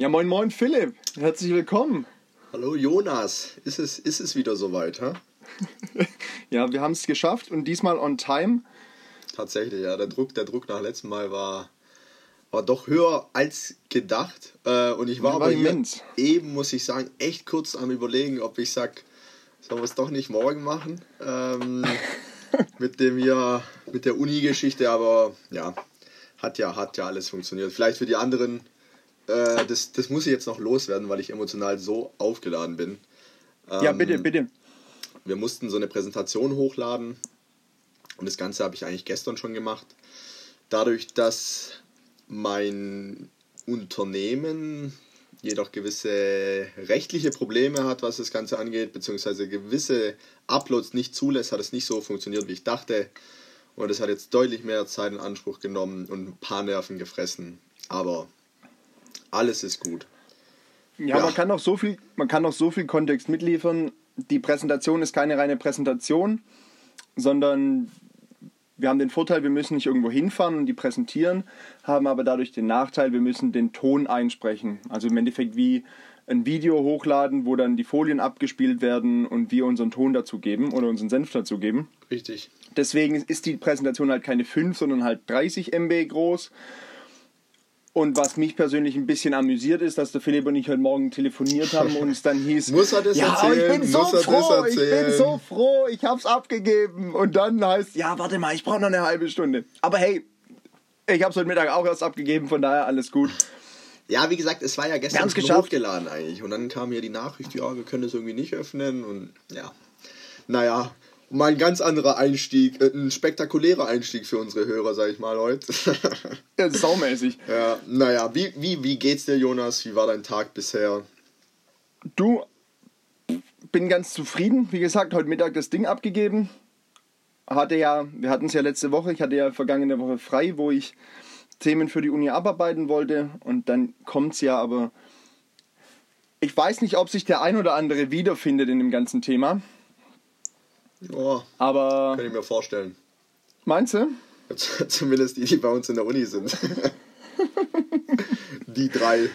Ja, moin, moin, Philipp. Herzlich willkommen. Hallo Jonas. Ist es, ist es wieder soweit, hä? ja, wir haben es geschafft und diesmal on time. Tatsächlich, ja. Der Druck, der Druck nach letztem Mal war, war doch höher als gedacht. Äh, und ich war, war aber immens. eben, muss ich sagen, echt kurz am überlegen, ob ich sag, sollen wir es doch nicht morgen machen? Ähm, mit dem ja, mit der Uni-Geschichte, aber ja, hat ja, hat ja alles funktioniert. Vielleicht für die anderen, äh, das, das muss ich jetzt noch loswerden, weil ich emotional so aufgeladen bin. Ähm, ja, bitte, bitte. Wir mussten so eine Präsentation hochladen und das Ganze habe ich eigentlich gestern schon gemacht. Dadurch, dass mein Unternehmen jedoch gewisse rechtliche Probleme hat, was das Ganze angeht, beziehungsweise gewisse Uploads nicht zulässt, hat es nicht so funktioniert, wie ich dachte. Und es hat jetzt deutlich mehr Zeit in Anspruch genommen und ein paar Nerven gefressen. Aber alles ist gut. Ja, ja, man kann noch so viel, man kann noch so viel Kontext mitliefern. Die Präsentation ist keine reine Präsentation, sondern wir haben den Vorteil, wir müssen nicht irgendwo hinfahren und die präsentieren, haben aber dadurch den Nachteil, wir müssen den Ton einsprechen. Also im Endeffekt wie ein Video hochladen, wo dann die Folien abgespielt werden und wir unseren Ton dazu geben oder unseren Senf dazu geben. Richtig. Deswegen ist die Präsentation halt keine 5, sondern halt 30 MB groß. Und was mich persönlich ein bisschen amüsiert ist, dass der Philipp und ich heute Morgen telefoniert haben und es dann hieß, muss er das ja, erzählen? Ich bin so froh, ich bin so froh, ich hab's abgegeben. Und dann heißt, ja, warte mal, ich brauche noch eine halbe Stunde. Aber hey, ich hab's heute Mittag auch erst abgegeben, von daher alles gut. Ja, wie gesagt, es war ja gestern hochgeladen eigentlich. Und dann kam hier die Nachricht, ja, wir können es irgendwie nicht öffnen. Und ja, naja, mal ein ganz anderer Einstieg, äh, ein spektakulärer Einstieg für unsere Hörer, sag ich mal heute. ja, saumäßig. Ja, naja, wie, wie, wie geht's dir, Jonas? Wie war dein Tag bisher? Du, bin ganz zufrieden. Wie gesagt, heute Mittag das Ding abgegeben. Hatte ja, wir hatten es ja letzte Woche, ich hatte ja vergangene Woche frei, wo ich Themen für die Uni abarbeiten wollte und dann kommt es ja, aber ich weiß nicht, ob sich der ein oder andere wiederfindet in dem ganzen Thema. Oh, aber. Kann ich mir vorstellen. Meinst du? Zumindest die, die bei uns in der Uni sind. die drei.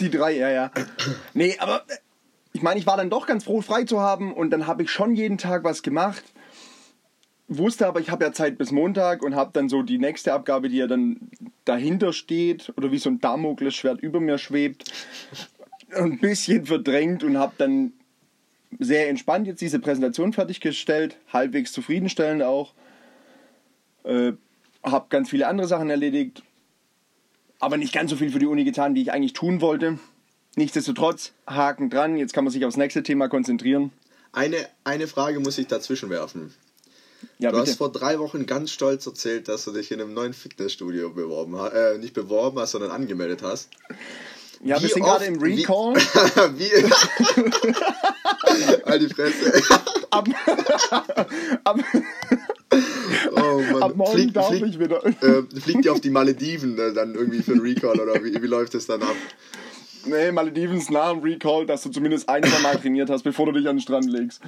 Die drei, ja, ja. Nee, aber ich meine, ich war dann doch ganz froh, frei zu haben und dann habe ich schon jeden Tag was gemacht wusste aber, ich habe ja Zeit bis Montag und habe dann so die nächste Abgabe, die ja dann dahinter steht oder wie so ein Damoklesschwert über mir schwebt, ein bisschen verdrängt und habe dann sehr entspannt jetzt diese Präsentation fertiggestellt, halbwegs zufriedenstellend auch. Äh, habe ganz viele andere Sachen erledigt, aber nicht ganz so viel für die Uni getan, wie ich eigentlich tun wollte. Nichtsdestotrotz, Haken dran, jetzt kann man sich aufs nächste Thema konzentrieren. Eine, eine Frage muss ich dazwischen werfen. Ja, du bitte. hast vor drei Wochen ganz stolz erzählt, dass du dich in einem neuen Fitnessstudio beworben hast, äh, nicht beworben hast, sondern angemeldet hast. Ja, wie wir sind gerade im Recall. Wie, wie halt die Fresse. ab, ab, oh Mann. ab morgen flieg, darf flieg, ich wieder. Äh, fliegt ihr auf die Malediven äh, dann irgendwie für einen Recall oder wie, wie läuft es dann ab? Nee, Malediven ist nah am Recall, dass du zumindest ein, zwei Mal trainiert hast, bevor du dich an den Strand legst.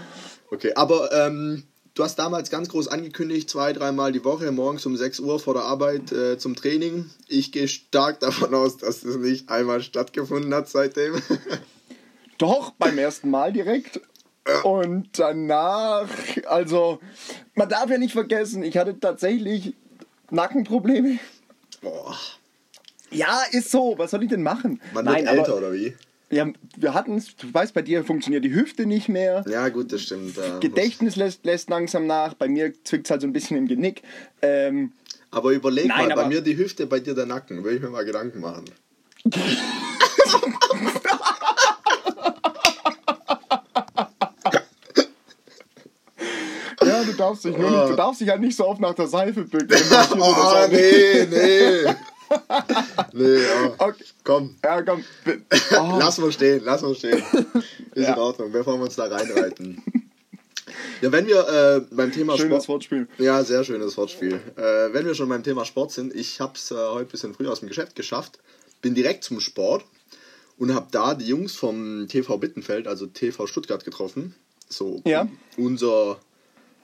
Okay, aber ähm, Du hast damals ganz groß angekündigt, zwei, dreimal die Woche, morgens um 6 Uhr vor der Arbeit äh, zum Training. Ich gehe stark davon aus, dass das nicht einmal stattgefunden hat seitdem. Doch, beim ersten Mal direkt. Und danach, also, man darf ja nicht vergessen, ich hatte tatsächlich Nackenprobleme. Boah. Ja, ist so. Was soll ich denn machen? Man Nein, wird älter, aber, oder wie? Ja, wir hatten es, du weißt, bei dir funktioniert die Hüfte nicht mehr. Ja, gut, das stimmt. Ja. Gedächtnis lässt, lässt langsam nach. Bei mir zwickt es halt so ein bisschen im Genick. Ähm, aber überleg nein, mal, aber bei mir die Hüfte, bei dir der Nacken. Will ich mir mal Gedanken machen. ja, du darfst dich nur nicht, du darfst dich halt nicht so oft nach der Seife bücken. oh, nee, nee nee, ja. Okay. Komm. Ja, komm. Oh. lass mal stehen, lass mal stehen. Ist ja. in Ordnung, bevor wir uns da reinreiten. Ja, wenn wir äh, beim Thema schönes Sport. Wortspiel. Ja, sehr schönes Wortspiel. Äh, wenn wir schon beim Thema Sport sind, ich habe es äh, heute ein bisschen früher aus dem Geschäft geschafft, bin direkt zum Sport und habe da die Jungs vom TV Bittenfeld, also TV Stuttgart, getroffen. So ja. unser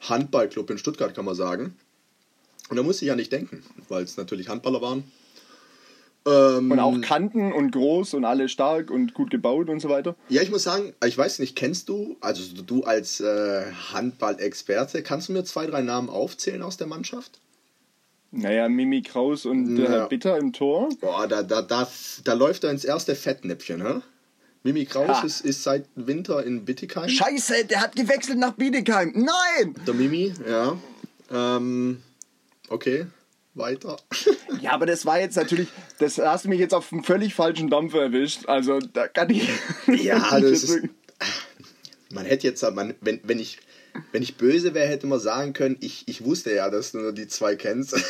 Handballclub in Stuttgart, kann man sagen. Und da musste ich ja nicht denken, weil es natürlich Handballer waren. Ähm, Und auch Kanten und groß und alle stark und gut gebaut und so weiter. Ja, ich muss sagen, ich weiß nicht, kennst du, also du als äh, Handball-Experte, kannst du mir zwei, drei Namen aufzählen aus der Mannschaft? Naja, Mimi Kraus und der Ja. Herr Bitter im Tor. Boah, da, da, da, da läuft er ins erste Fettnäpfchen, hä? Mimi Kraus ist, ist seit Winter in Bittigheim. Scheiße, der hat gewechselt nach Bietigheim. Nein! Der Mimi, ja. Ähm, okay, weiter. Ja, aber das war jetzt natürlich, das hast du mich jetzt auf einem völlig falschen Dampfer erwischt. Also da kann ich. Ja, das ist. Man hätte jetzt, man, wenn, wenn, ich, wenn ich böse wäre, hätte man sagen können, ich, ich wusste ja, dass du nur die zwei kennst.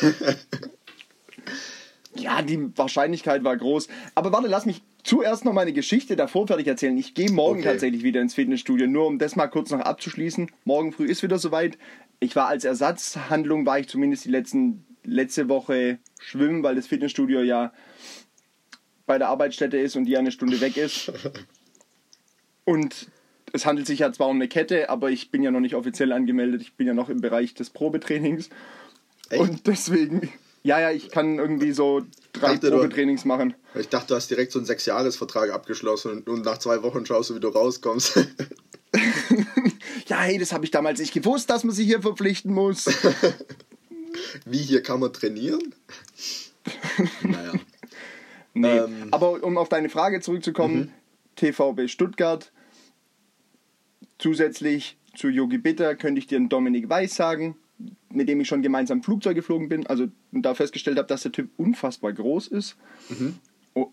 Ja, die Wahrscheinlichkeit war groß. Aber warte, lass mich zuerst noch meine Geschichte davor fertig erzählen. Ich gehe morgen Okay. tatsächlich wieder ins Fitnessstudio, nur um das mal kurz noch abzuschließen. Morgen früh ist wieder soweit. Ich war als Ersatzhandlung, war ich zumindest die letzten, letzte Woche schwimmen, weil das Fitnessstudio ja bei der Arbeitsstätte ist und die eine Stunde weg ist. Und es handelt sich ja zwar um eine Kette, aber ich bin ja noch nicht offiziell angemeldet. Ich bin ja noch im Bereich des Probetrainings. Echt? Und deswegen, ja, ja, ich kann irgendwie so drei Dachte, du- Probetrainings machen. Ich dachte, du hast direkt so einen Sechsjahresvertrag abgeschlossen und, nach zwei Wochen schaust du, wie du rauskommst. Ja, hey, das habe ich damals nicht gewusst, dass man sich hier verpflichten muss. wie hier kann man trainieren? naja. Nee, Ähm. Mhm. aber um auf deine Frage zurückzukommen, TVB Stuttgart, zusätzlich zu Yogi Bitter könnte ich dir einen Dominik Weiß sagen, mit dem ich schon gemeinsam Flugzeug geflogen bin, also da festgestellt habe, dass der Typ unfassbar groß ist. Oh,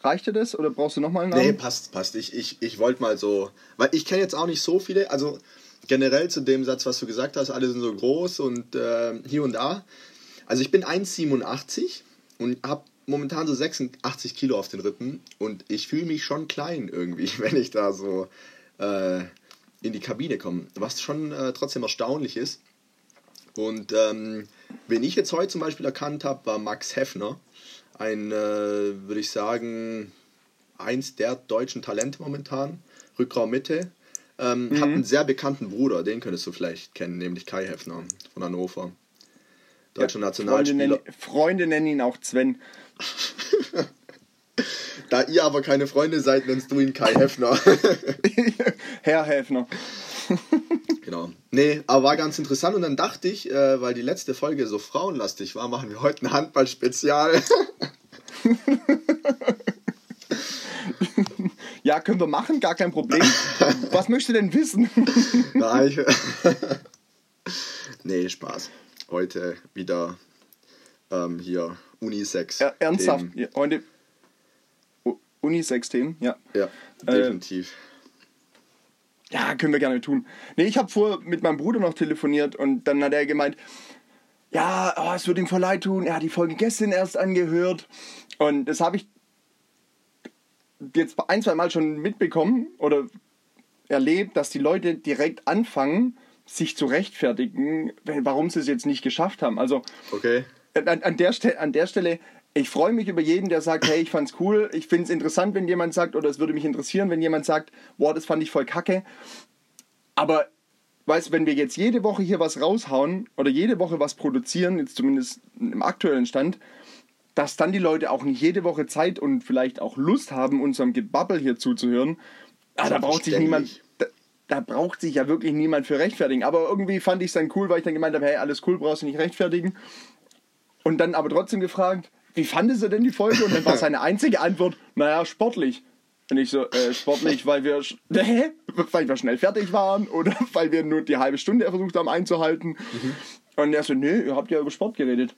reicht dir das oder brauchst du nochmal einen Namen? Nee, passt, passt. Ich, ich, ich wollte mal so, weil ich kenne jetzt auch nicht so viele, also generell zu dem Satz, was du gesagt hast, alle sind so groß und äh, hier und da. Also ich bin 1,87 und habe momentan so 86 Kilo auf den Rippen und ich fühle mich schon klein irgendwie, wenn ich da so äh, in die Kabine komme. Was schon äh, trotzdem erstaunlich ist. Und ähm, wen ich jetzt heute zum Beispiel erkannt habe, war Max Heffner. Ein, äh, würde ich sagen, eins der deutschen Talente momentan. Rückraum Mitte. Ähm, Hat einen sehr bekannten Bruder, den könntest du vielleicht kennen, nämlich Kai Heffner von Hannover. Deutscher Freunde Nationalspieler. nennen, Freunde nennen ihn auch Sven. Da ihr aber keine Freunde seid, nennst du ihn Kai Heffner. Herr Häfner. Genau. Nee, aber war ganz interessant und dann dachte ich, äh, weil die letzte Folge so frauenlastig war, machen wir heute ein Handball-Spezial. Ja, können wir machen, gar kein Problem. Was möchtest du denn wissen? Nein, ich... nee, Spaß. Heute wieder ähm, hier Unisex. Er, ernsthaft, ja, heute Unisex-Themen, ja. Ja, definitiv. Ja, können wir gerne tun. Nee, ich habe vor mit meinem Bruder noch telefoniert und dann hat er gemeint, ja, oh, es wird ihm voll leid tun, er hat die Folge gestern erst angehört und das habe ich jetzt ein, zwei Mal schon mitbekommen oder erlebt, dass die Leute direkt anfangen, sich zu rechtfertigen, warum sie es jetzt nicht geschafft haben. Also Okay. an, an, der Stelle, an der Stelle, ich freue mich über jeden, der sagt, hey, ich fand's cool. Ich finde es interessant, wenn jemand sagt, oder es würde mich interessieren, wenn jemand sagt, boah, das fand ich voll kacke. Aber, weißt du, wenn wir jetzt jede Woche hier was raushauen oder jede Woche was produzieren, jetzt zumindest im aktuellen Stand, dass dann die Leute auch nicht jede Woche Zeit und vielleicht auch Lust haben, unserem Gebabbel hier zuzuhören, ah, da braucht sich niemand, da, da braucht sich ja wirklich niemand für rechtfertigen. Aber irgendwie fand ich es dann cool, weil ich dann gemeint habe, hey, alles cool, brauchst du nicht rechtfertigen. Und dann aber trotzdem gefragt, wie fandest du denn die Folge? Und dann war seine einzige Antwort, naja, sportlich. Und ich so, äh, sportlich, weil wir, hä? weil wir schnell fertig waren oder weil wir nur die halbe Stunde versucht haben einzuhalten. Und er so, nö, ihr habt ja über Sport geredet.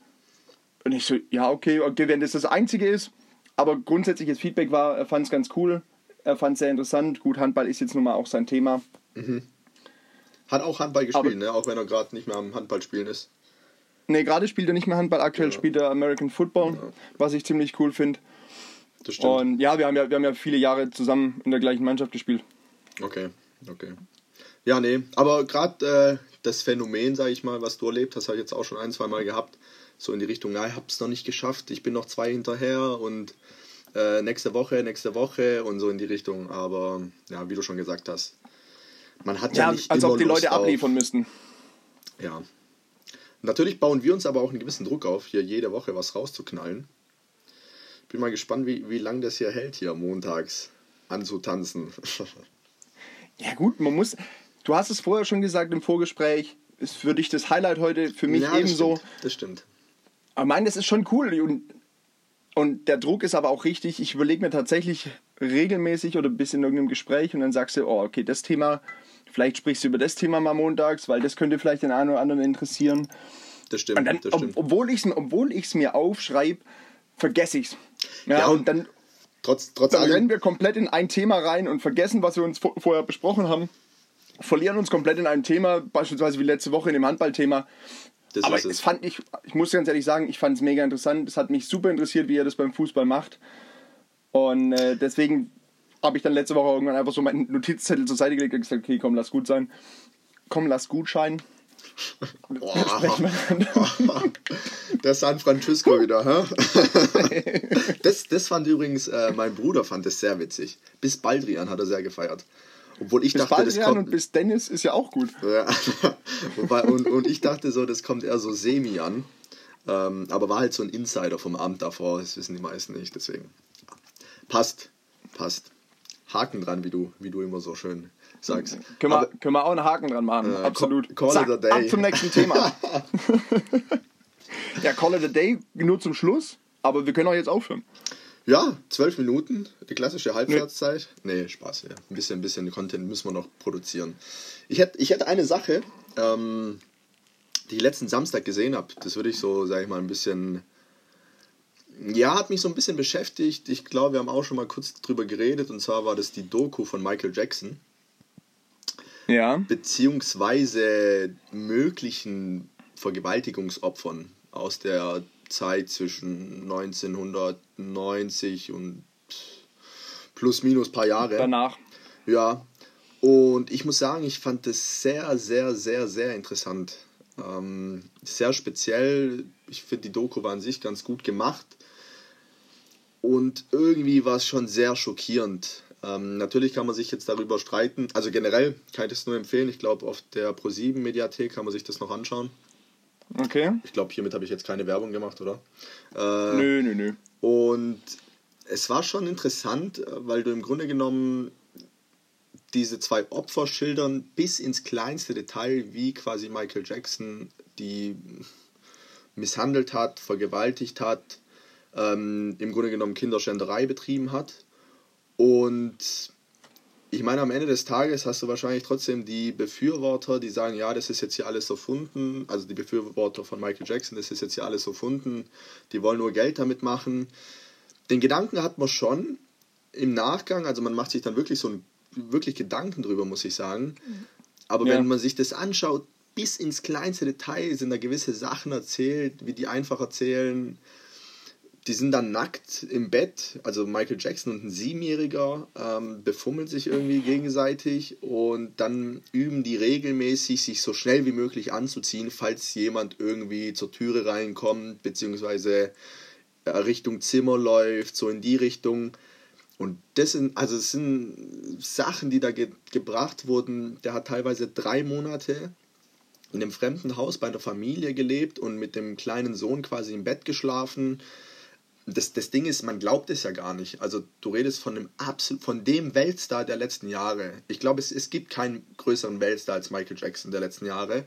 Und ich so, ja, okay, okay, wenn das das Einzige ist. Aber grundsätzliches Feedback war, er fand es ganz cool. Er fand es sehr interessant. Gut, Handball ist jetzt nun mal auch sein Thema. Hat auch Handball gespielt, ne? auch wenn er gerade nicht mehr am Handballspielen ist. Ne, gerade spielt er nicht mehr Handball, aktuell spielt er American Football, was ich ziemlich cool finde. Das stimmt. Und ja wir, haben ja, wir haben ja viele Jahre zusammen in der gleichen Mannschaft gespielt. Okay, okay. Ja, nee, aber gerade äh, das Phänomen, sag ich mal, was du erlebt hast, habe ich jetzt auch schon ein, zwei Mal gehabt. So in die Richtung, ja, ich habe es noch nicht geschafft, ich bin noch zwei hinterher und äh, nächste Woche, nächste Woche und so in die Richtung. Aber ja, wie du schon gesagt hast, man hat ja, Ja, nicht als ob die Lust Leute abliefern müssten. Ja. Natürlich bauen wir uns aber auch einen gewissen Druck auf, hier jede Woche was rauszuknallen. bin mal gespannt, wie, wie lange das hier hält, hier montags anzutanzen. ja, gut, man muss. Du hast es vorher schon gesagt im Vorgespräch, ist für dich das Highlight heute, für mich ja, ebenso. Das stimmt. Das stimmt. Aber ich meine, das ist schon cool und, und der Druck ist aber auch richtig. Ich überlege mir tatsächlich regelmäßig oder bis in irgendeinem Gespräch und dann sagst du, oh, okay, das Thema, vielleicht sprichst du über das Thema mal montags, weil das könnte vielleicht den einen oder anderen interessieren. Das stimmt. Und dann, das stimmt. Ob, obwohl ich es obwohl mir aufschreibe, vergesse ich es. Ja, ja, und dann, trotz, trotz dann rennen wir komplett in ein Thema rein und vergessen, was wir uns vorher besprochen haben. Verlieren uns komplett in einem Thema, beispielsweise wie letzte Woche in dem Handballthema. Das Aber es fand ich, ich muss ganz ehrlich sagen, ich fand es mega interessant. Es hat mich super interessiert, wie ihr das beim Fußball macht. Und äh, deswegen habe ich dann letzte Woche irgendwann einfach so meinen Notizzettel zur Seite gelegt und gesagt, okay, komm, lass gut sein. Komm, lass gut scheinen. Der San Francisco wieder, hä? das, das fand übrigens, äh, mein Bruder fand das sehr witzig. Bis Baldrian hat er sehr gefeiert. Obwohl ich bis dachte, Baldrian das kommt, und bis Dennis ist ja auch gut. Ja, Wobei, und, und ich dachte so, das kommt eher so semi an. Ähm, aber war halt so ein Insider vom Amt davor, das wissen die meisten nicht, deswegen. Passt, passt. Haken dran, wie du, wie du immer so schön sagst. Können wir, können wir auch einen Haken dran machen, äh, absolut. Call, call it a day. Ab zum nächsten Thema. ja, call it a day nur zum Schluss, aber wir können auch jetzt aufhören. Ja, zwölf Minuten, die klassische Halbwertszeit. Nee. nee, Spaß, ja. Ein bisschen, ein bisschen Content müssen wir noch produzieren. Ich hätte, ich hätte eine Sache, ähm, die ich letzten Samstag gesehen habe. Das würde ich so, sage ich mal, ein bisschen. Ja, hat mich so ein bisschen beschäftigt. Ich glaube, wir haben auch schon mal kurz drüber geredet. Und zwar war das die Doku von Michael Jackson. Ja. Beziehungsweise möglichen Vergewaltigungsopfern aus der Zeit zwischen 1990 und plus minus paar Jahre. Danach. Ja. Und ich muss sagen, ich fand das sehr, sehr, sehr, sehr interessant. Ähm, sehr speziell. Ich finde, die Doku war an sich ganz gut gemacht. Und irgendwie war es schon sehr schockierend. Ähm, natürlich kann man sich jetzt darüber streiten. Also generell kann ich das nur empfehlen. Ich glaube, auf der Pro7 Mediathek kann man sich das noch anschauen. Okay. Ich glaube, hiermit habe ich jetzt keine Werbung gemacht, oder? Äh, nö, nö, nö. Und es war schon interessant, weil du im Grunde genommen diese zwei Opfer schildern bis ins kleinste Detail, wie quasi Michael Jackson die misshandelt hat, vergewaltigt hat, ähm, im Grunde genommen Kinderschänderei betrieben hat. Und ich meine, am Ende des Tages hast du wahrscheinlich trotzdem die Befürworter, die sagen, ja, das ist jetzt hier alles erfunden, also die Befürworter von Michael Jackson, das ist jetzt hier alles erfunden, die wollen nur Geld damit machen. Den Gedanken hat man schon im Nachgang, also man macht sich dann wirklich so ein, wirklich Gedanken drüber, muss ich sagen. Aber ja. wenn man sich das anschaut, bis ins kleinste Detail sind da gewisse Sachen erzählt, wie die einfach erzählen, die sind dann nackt im Bett, also Michael Jackson und ein Siebenjähriger ähm, befummeln sich irgendwie gegenseitig und dann üben die regelmäßig, sich so schnell wie möglich anzuziehen, falls jemand irgendwie zur Türe reinkommt, beziehungsweise äh, Richtung Zimmer läuft, so in die Richtung. Und das sind, also das sind Sachen, die da ge gebracht wurden. Der hat teilweise drei Monate in einem fremden Haus bei einer Familie gelebt und mit dem kleinen Sohn quasi im Bett geschlafen das, das Ding ist, man glaubt es ja gar nicht. Also du redest von dem, absolut, von dem Weltstar der letzten Jahre. Ich glaube, es, es gibt keinen größeren Weltstar als Michael Jackson der letzten Jahre.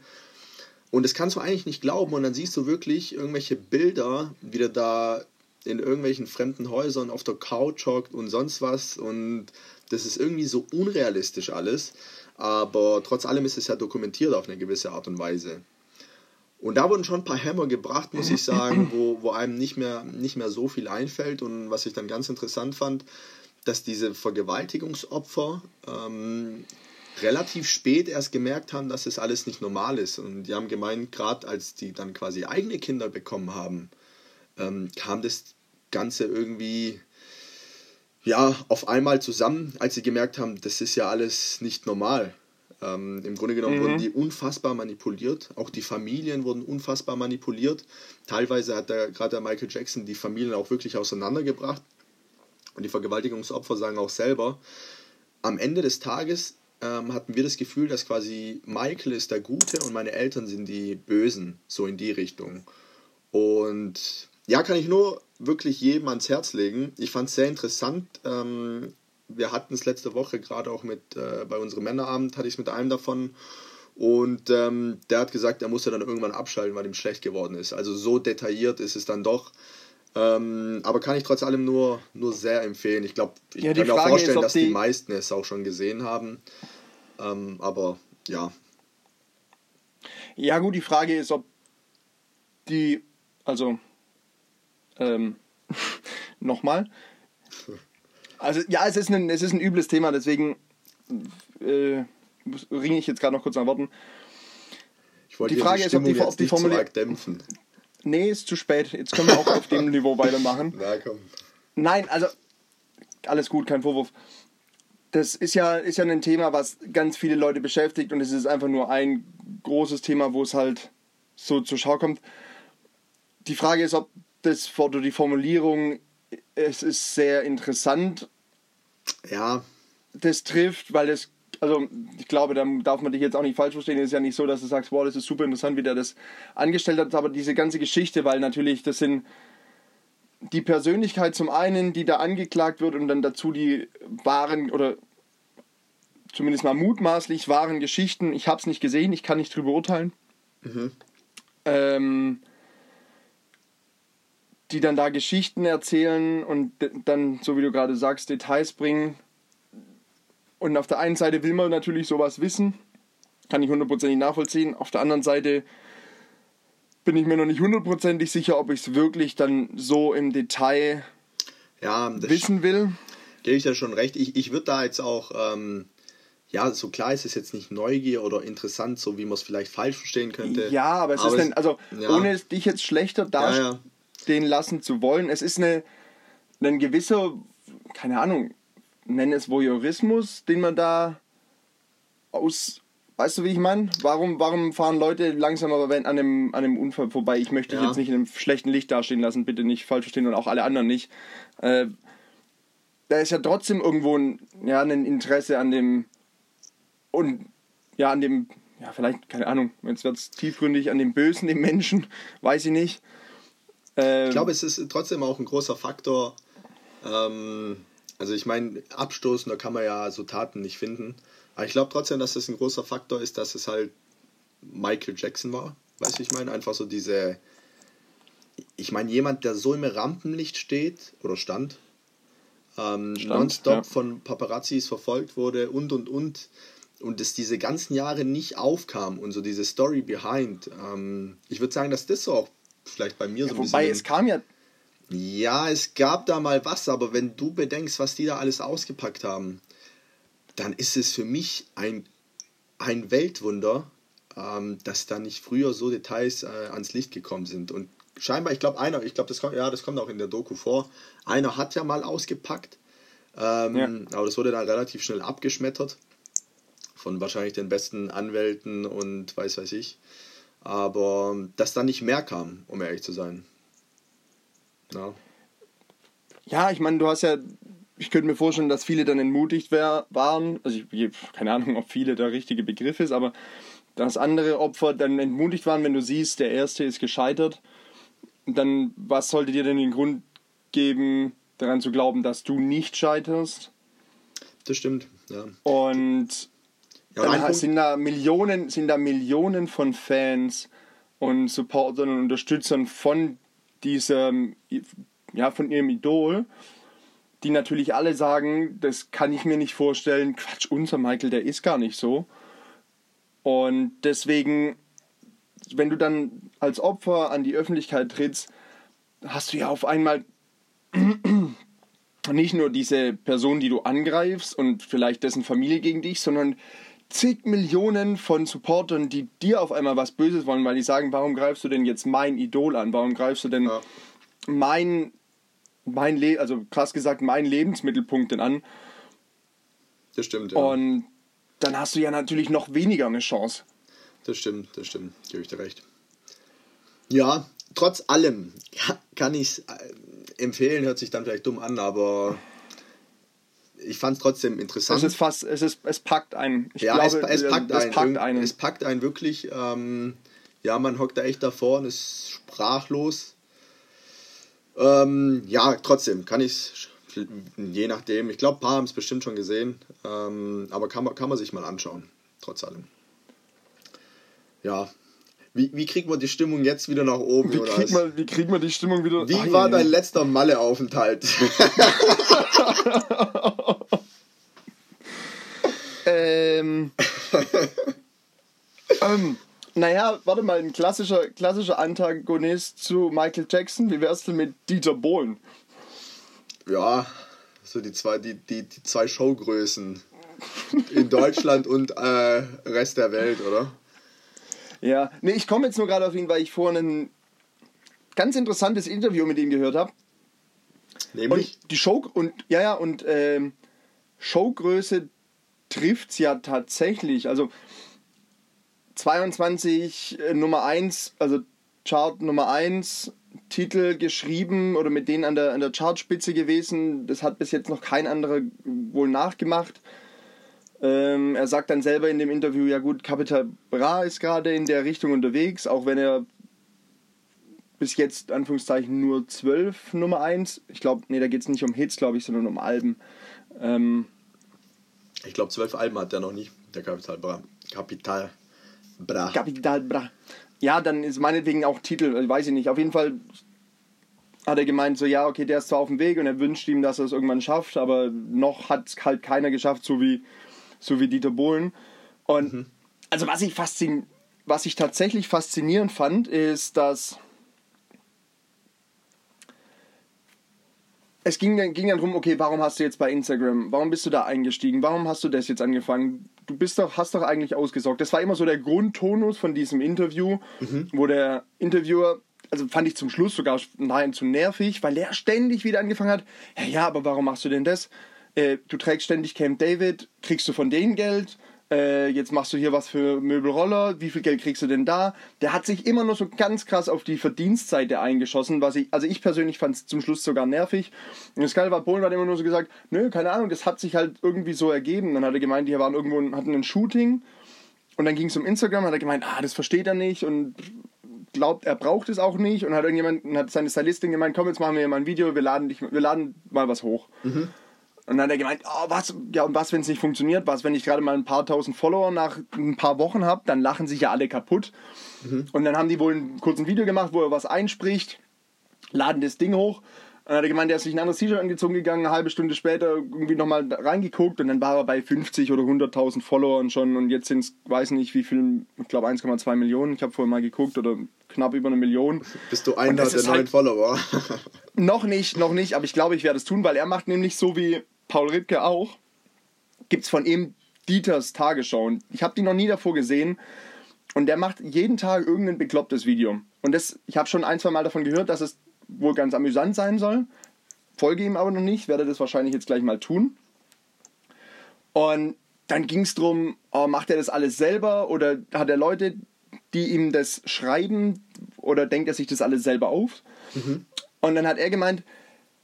Und das kannst du eigentlich nicht glauben. Und dann siehst du wirklich irgendwelche Bilder, wie der da in irgendwelchen fremden Häusern auf der Couch hockt und sonst was. Und das ist irgendwie so unrealistisch alles. Aber trotz allem ist es ja dokumentiert auf eine gewisse Art und Weise. Und da wurden schon ein paar Hämmer gebracht, muss ich sagen, wo, wo einem nicht mehr, nicht mehr so viel einfällt. Und was ich dann ganz interessant fand, dass diese Vergewaltigungsopfer ähm, relativ spät erst gemerkt haben, dass es alles nicht normal ist. Und die haben gemeint, gerade als die dann quasi eigene Kinder bekommen haben, ähm, kam das Ganze irgendwie ja auf einmal zusammen, als sie gemerkt haben, das ist ja alles nicht normal. Ähm, Im Grunde genommen mhm. wurden die unfassbar manipuliert. Auch die Familien wurden unfassbar manipuliert. Teilweise hat gerade der Michael Jackson die Familien auch wirklich auseinandergebracht. Und die Vergewaltigungsopfer sagen auch selber, am Ende des Tages ähm, hatten wir das Gefühl, dass quasi Michael ist der Gute und meine Eltern sind die Bösen, so in die Richtung. Und ja, kann ich nur wirklich jedem ans Herz legen. Ich fand es sehr interessant. Ähm, wir hatten es letzte Woche gerade auch mit, äh, bei unserem Männerabend, hatte ich es mit einem davon. Und ähm, der hat gesagt, er musste dann irgendwann abschalten, weil ihm schlecht geworden ist. Also so detailliert ist es dann doch. Ähm, aber kann ich trotz allem nur, nur sehr empfehlen. Ich glaube, ich ja, kann mir auch vorstellen, ist, dass die, die, meisten es auch schon gesehen haben. Ähm, aber ja. Ja, gut, die Frage ist, ob die, also, ähm, nochmal. Also, ja, es ist, ein, es ist ein übles Thema, deswegen äh, ringe ich jetzt gerade noch kurz nach Worten. Ich wollte die Frage die ist, ob die, ob die Formulierung. dämpfen. Nee, ist zu spät. Jetzt können wir auch auf dem Niveau weitermachen. Na komm. Nein, also alles gut, kein Vorwurf. Das ist ja, ist ja ein Thema, was ganz viele Leute beschäftigt und es ist einfach nur ein großes Thema, wo es halt so zur Schau kommt. Die Frage ist, ob das oder die Formulierung, es ist sehr interessant. Ja. Das trifft, weil es also ich glaube, da darf man dich jetzt auch nicht falsch verstehen. Es ist ja nicht so, dass du sagst, wow, das ist super interessant, wie der das angestellt hat, aber diese ganze Geschichte, weil natürlich das sind die Persönlichkeit zum einen, die da angeklagt wird und dann dazu die wahren oder zumindest mal mutmaßlich wahren Geschichten. Ich habe es nicht gesehen, ich kann nicht drüber urteilen. Mhm. Ähm, die dann da Geschichten erzählen und dann, so wie du gerade sagst, Details bringen und auf der einen Seite will man natürlich sowas wissen, kann ich hundertprozentig nachvollziehen. Auf der anderen Seite bin ich mir noch nicht hundertprozentig sicher, ob ich es wirklich dann so im Detail ja, wissen will. Gebe ich da schon recht. Ich, ich würde da jetzt auch, ähm, ja, so klar ist es jetzt nicht Neugier oder interessant, so wie man es vielleicht falsch verstehen könnte. Ja, aber es aber ist, es, denn, also ja. ohne dich jetzt schlechter dastehen ja, ja. lassen zu wollen, es ist eine, ein gewisser, keine Ahnung, nenne es Voyeurismus, den man da aus. Weißt du, wie ich meine? Warum, warum fahren Leute langsam aber an einem, an einem Unfall vorbei? Ich möchte ja. jetzt nicht in einem schlechten Licht dastehen lassen, bitte nicht falsch verstehen und auch alle anderen nicht. Äh, da ist ja trotzdem irgendwo ein, ja, ein Interesse an dem und ja, an dem, ja, vielleicht, keine Ahnung, jetzt wird es tiefgründig, an dem Bösen im Menschen, weiß ich nicht. Ähm, ich glaube, es ist trotzdem auch ein großer Faktor, ähm, also ich meine, abstoßen, da kann man ja so Taten nicht finden. Aber ich glaube trotzdem, dass das ein großer Faktor ist, dass es halt Michael Jackson war. Weißt du, ich meine, einfach so diese. Ich meine, jemand, der so im Rampenlicht steht oder stand, ähm, nonstop ja. von Paparazzis verfolgt wurde und und und und es diese ganzen Jahre nicht aufkam und so diese Story behind. Ähm, ich würde sagen, dass das so auch vielleicht bei mir ja, so ein wobei, bisschen. Wobei, es kam ja ja, es gab da mal was, aber wenn du bedenkst, was die da alles ausgepackt haben, dann ist es für mich ein, ein Weltwunder, ähm, dass da nicht früher so Details äh, ans Licht gekommen sind. Und scheinbar, ich glaube, einer, ich glaube, das kommt, ja, das kommt auch in der Doku vor, einer hat ja mal ausgepackt, ähm, ja. aber das wurde dann relativ schnell abgeschmettert von wahrscheinlich den besten Anwälten und weiß weiß ich. Aber dass da nicht mehr kam, um ehrlich zu sein. Ja, ja ich meine, du hast ja, ich könnte mir vorstellen, dass viele dann entmutigt wär, waren. Also ich keine Ahnung, ob viele der richtige Begriff ist, aber dass andere Opfer dann entmutigt waren, wenn du siehst, der erste ist gescheitert. Dann, was sollte dir denn den Grund geben, daran zu glauben, dass du nicht scheiterst? Das stimmt, ja. Und ja, dann sind da Millionen, sind da Millionen von Fans und Supportern und Unterstützern von diesem, ja, von ihrem Idol, die natürlich alle sagen, das kann ich mir nicht vorstellen, Quatsch, unser Michael, der ist gar nicht so. Und deswegen, wenn du dann als Opfer an die Öffentlichkeit trittst, hast du ja auf einmal nicht nur diese Person, die du angreifst und vielleicht dessen Familie gegen dich, sondern zig Millionen von Supportern, die dir auf einmal was Böses wollen, weil die sagen, warum greifst du denn jetzt mein Idol an? Warum greifst du denn ja. mein, mein Le also krass gesagt, mein Lebensmittelpunkt denn an? Das stimmt, ja. Und dann hast du ja natürlich noch weniger eine Chance. Das stimmt, das stimmt, gebe ich dir recht. Ja, trotz allem kann ich es äh, empfehlen, hört sich dann vielleicht dumm an, aber ich fand es trotzdem interessant. Es ist fast, es ist, es packt einen. Ich ja, glaube, es, es, packt, es einen, packt einen. Es packt einen wirklich. Ähm, ja, man hockt da echt davor und ist sprachlos. Ähm, ja, trotzdem kann ich je nachdem. Ich glaube, ein paar haben es bestimmt schon gesehen, ähm, aber kann man, kann man sich mal anschauen, trotz allem. Ja. Wie, wie kriegt man die Stimmung jetzt wieder nach oben? Wie, kriegt man, wie kriegt man die Stimmung wieder Wie oh, war je. dein letzter Malle-Aufenthalt? ähm, ähm, naja, warte mal, ein klassischer, klassischer Antagonist zu Michael Jackson. Wie wär's denn mit Dieter Bohlen? Ja, so die zwei, die, die, die zwei Showgrößen in Deutschland und äh, Rest der Welt, oder? Ja, nee, ich komme jetzt nur gerade auf ihn, weil ich vorhin ein ganz interessantes Interview mit ihm gehört habe. Nämlich? Und die Show und ja, ja, und ähm, Showgröße trifft es ja tatsächlich. Also 22 äh, Nummer 1, also Chart Nummer 1, Titel geschrieben oder mit denen an der, an der Chartspitze gewesen. Das hat bis jetzt noch kein anderer wohl nachgemacht. Ähm, er sagt dann selber in dem Interview, ja gut, Capital Bra ist gerade in der Richtung unterwegs, auch wenn er bis jetzt, Anführungszeichen, nur 12 Nummer 1. Ich glaube, nee, da geht es nicht um Hits, glaube ich, sondern um Alben. Ähm, ich glaube, 12 Alben hat er noch nicht, der Capital Bra. Capital Bra. Capital Bra. Ja, dann ist meinetwegen auch Titel, weiß ich nicht. Auf jeden Fall hat er gemeint, so ja, okay, der ist zwar auf dem Weg und er wünscht ihm, dass er es irgendwann schafft, aber noch hat es halt keiner geschafft, so wie, so wie Dieter Bohlen. Und mhm. also was ich faszin was ich tatsächlich faszinierend fand, ist, dass es ging dann, ging dann darum, okay, warum hast du jetzt bei Instagram, warum bist du da eingestiegen, warum hast du das jetzt angefangen? Du bist doch, hast doch eigentlich ausgesorgt. Das war immer so der Grundtonus von diesem Interview, mhm. wo der Interviewer, also fand ich zum Schluss sogar nahezu nervig, weil er ständig wieder angefangen hat, ja, ja, aber warum machst du denn das? Äh, du trägst ständig Camp David, kriegst du von denen Geld? Äh, jetzt machst du hier was für Möbelroller, wie viel Geld kriegst du denn da? Der hat sich immer nur so ganz krass auf die Verdienstseite eingeschossen, was ich, also ich persönlich fand es zum Schluss sogar nervig. Und das Geile war, Polen hat immer nur so gesagt, nö, keine Ahnung, das hat sich halt irgendwie so ergeben. Dann hat er gemeint, die waren irgendwo, hatten ein Shooting und dann ging es um Instagram, hat er gemeint, ah, das versteht er nicht und glaubt, er braucht es auch nicht und hat irgendjemand, hat seine Stylistin gemeint, komm, jetzt machen wir mal ein Video, wir laden, dich, wir laden mal was hoch. Mhm. Und dann hat er gemeint, oh, was, ja, und was, wenn es nicht funktioniert? Was, wenn ich gerade mal ein paar tausend Follower nach ein paar Wochen habe? Dann lachen sich ja alle kaputt. Mhm. Und dann haben die wohl ein kurzes Video gemacht, wo er was einspricht, laden das Ding hoch. Und dann hat er gemeint, er ist sich ein anderes T-Shirt angezogen gegangen, eine halbe Stunde später irgendwie nochmal reingeguckt und dann war er bei 50 oder 100.000 Followern schon und jetzt sind es, weiß nicht wie viel, ich glaube 1,2 Millionen, ich habe vorher mal geguckt oder knapp über eine Million. Bist du einer der neuen halt Follower? noch nicht, noch nicht, aber ich glaube, ich werde es tun, weil er macht nämlich so wie Paul Ripke auch, gibt es von ihm Dieters Tagesschau. Und ich habe die noch nie davor gesehen. Und der macht jeden Tag irgendein beklopptes Video. Und das, ich habe schon ein, zwei Mal davon gehört, dass es wohl ganz amüsant sein soll. Folge ihm aber noch nicht, werde das wahrscheinlich jetzt gleich mal tun. Und dann ging es darum, oh, macht er das alles selber oder hat er Leute, die ihm das schreiben oder denkt er sich das alles selber auf? Mhm. Und dann hat er gemeint,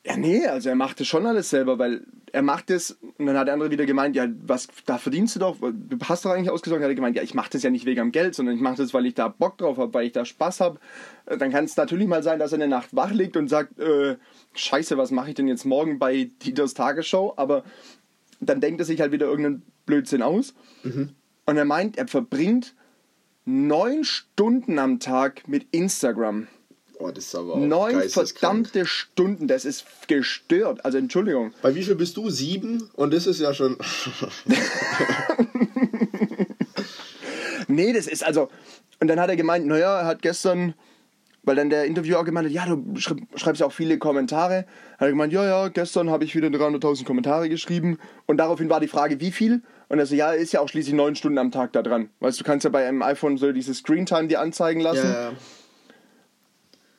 ja, nee, also er macht das schon alles selber, weil er macht es und dann hat der andere wieder gemeint, ja, was, da verdienst du doch, du hast doch eigentlich ausgesorgt. Hat er gemeint, ja, ich mache das ja nicht wegen am Geld, sondern ich mache das, weil ich da Bock drauf habe, weil ich da Spaß habe. Dann kann es natürlich mal sein, dass er eine Nacht wach liegt und sagt, äh, scheiße, was mache ich denn jetzt morgen bei Dieters Tagesschau? Aber dann denkt er sich halt wieder irgendeinen Blödsinn aus. Mhm. Und er meint, er verbringt neun Stunden am Tag mit Instagram. Oh, das ist aber Neun verdammte Stunden, das ist gestört. Also Entschuldigung. Bei wie viel bist du? Sieben? Und das ist ja schon. nee, das ist also. Und dann hat er gemeint, naja, er hat gestern, weil dann der Interviewer auch gemeint hat, ja, du schreibst ja auch viele Kommentare. Hat er gemeint, ja, ja, gestern habe ich wieder 300.000 Kommentare geschrieben. Und daraufhin war die Frage, wie viel? Und er so, ja, ist ja auch schließlich neun Stunden am Tag da dran. Weißt du, kannst ja bei einem iPhone so diese Screentime dir anzeigen lassen. Ja, ja.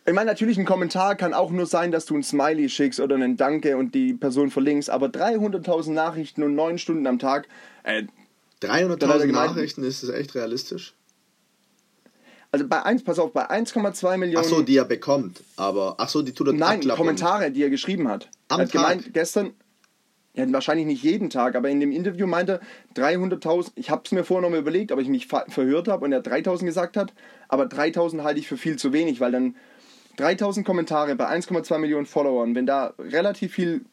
Ich meine, natürlich ein Kommentar kann auch nur sein, dass du ein Smiley schickst oder einen Danke und die Person verlinkst, aber 300.000 Nachrichten und 9 Stunden am Tag. Äh, 300.000 Nachrichten, ist das echt realistisch? Also bei 1, pass auf, bei 1,2 Millionen. Achso, die er bekommt, aber achso, die tut er Nein, abklappen. Kommentare, die er geschrieben hat. Am er hat Tag? gemeint, gestern, ja, wahrscheinlich nicht jeden Tag, aber in dem Interview meinte 300.000, ich habe es mir vorher noch mal überlegt, ob ich mich verhört habe und er 3.000 gesagt hat, aber 3.000 halte ich für viel zu wenig, weil dann 3000 Kommentare bei 1,2 Millionen Followern, wenn da relativ viel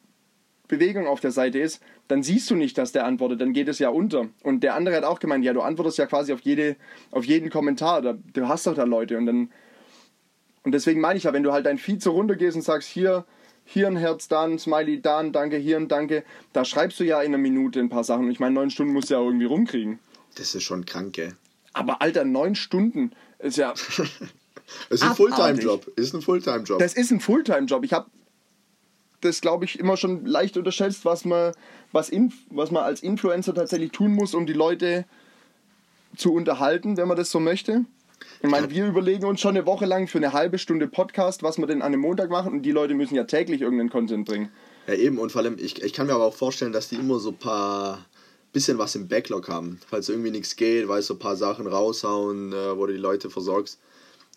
Bewegung auf der Seite ist, dann siehst du nicht, dass der antwortet, dann geht es ja unter. Und der andere hat auch gemeint, ja, du antwortest ja quasi auf, jede, auf jeden Kommentar, da, du hast doch da Leute und dann und deswegen meine ich ja, wenn du halt dein Feed so runtergehst und sagst, hier, hier ein Herz, da ein Smiley, da ein Danke, hier ein Danke, da schreibst du ja in einer Minute ein paar Sachen. Und ich meine, neun Stunden musst du ja irgendwie rumkriegen. Das ist schon krank, gell? Aber Alter, neun Stunden ist ja. Es ist ein Fulltime-Job. Ist ein Fulltime-Job. Das ist ein Fulltime-Job. Ich habe das, glaube ich, immer schon leicht unterschätzt, was man, was, in, was man als Influencer tatsächlich tun muss, um die Leute zu unterhalten, wenn man das so möchte. Ich meine, wir überlegen uns schon eine Woche lang für eine halbe Stunde Podcast, was wir denn an einem Montag machen und die Leute müssen ja täglich irgendeinen Content bringen. Ja, eben, und vor allem, ich, ich kann mir aber auch vorstellen, dass die immer so ein paar bisschen was im Backlog haben. Falls irgendwie nichts geht, weil so ein paar Sachen raushauen, äh, wo du die Leute versorgst.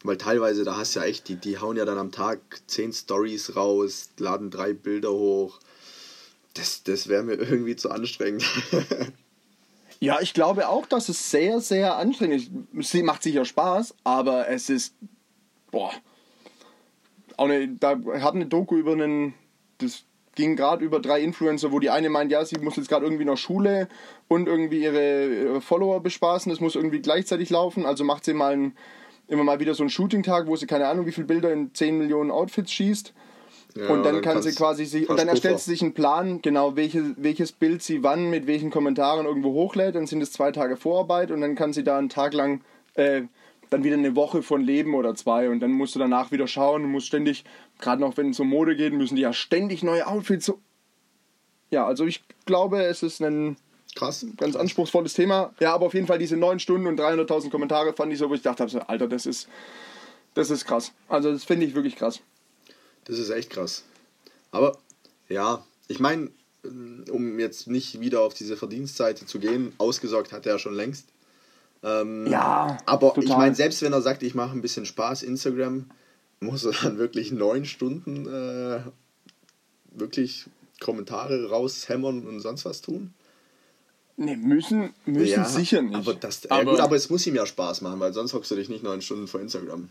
Weil teilweise, da hast du ja echt, die, die hauen ja dann am Tag zehn Stories raus, laden drei Bilder hoch. Das, das wäre mir irgendwie zu anstrengend. Ja, ich glaube auch, dass es sehr, sehr anstrengend ist. Es macht sicher Spaß, aber es ist. Boah. Auch eine, da hat eine Doku über einen. Das ging gerade über drei Influencer, wo die eine meint, ja, sie muss jetzt gerade irgendwie noch Schule und irgendwie ihre, ihre Follower bespaßen. Das muss irgendwie gleichzeitig laufen. Also macht sie mal ein, immer mal wieder so einen Shooting-Tag, wo sie keine Ahnung, wie viele Bilder in 10 Millionen Outfits schießt ja, und dann, dann kann sie quasi sich, und dann erstellt sie sich einen Plan, genau welche, welches Bild sie wann mit welchen Kommentaren irgendwo hochlädt. Dann sind es zwei Tage Vorarbeit und dann kann sie da einen Tag lang äh, dann wieder eine Woche von leben oder zwei und dann musst du danach wieder schauen und musst ständig, gerade noch wenn es um Mode geht, müssen die ja ständig neue Outfits so. Ja, also ich glaube, es ist ein krass, ganz anspruchsvolles Thema. Ja, aber auf jeden Fall diese neun Stunden und 300.000 Kommentare fand ich so, wo ich dachte, Alter, das ist, das ist krass. Also das finde ich wirklich krass. Das ist echt krass. Aber ja, ich meine, um jetzt nicht wieder auf diese Verdienstseite zu gehen, ausgesorgt hat er ja schon längst. Ähm, ja. Aber total. ich meine, selbst wenn er sagt, ich mache ein bisschen Spaß Instagram, muss er dann wirklich neun Stunden äh, wirklich Kommentare raushämmern und sonst was tun? Ne, müssen, müssen ja, sicher nicht. Aber, das, aber, ja gut, aber es muss ihm ja Spaß machen, weil sonst hockst du dich nicht neun Stunden vor Instagram.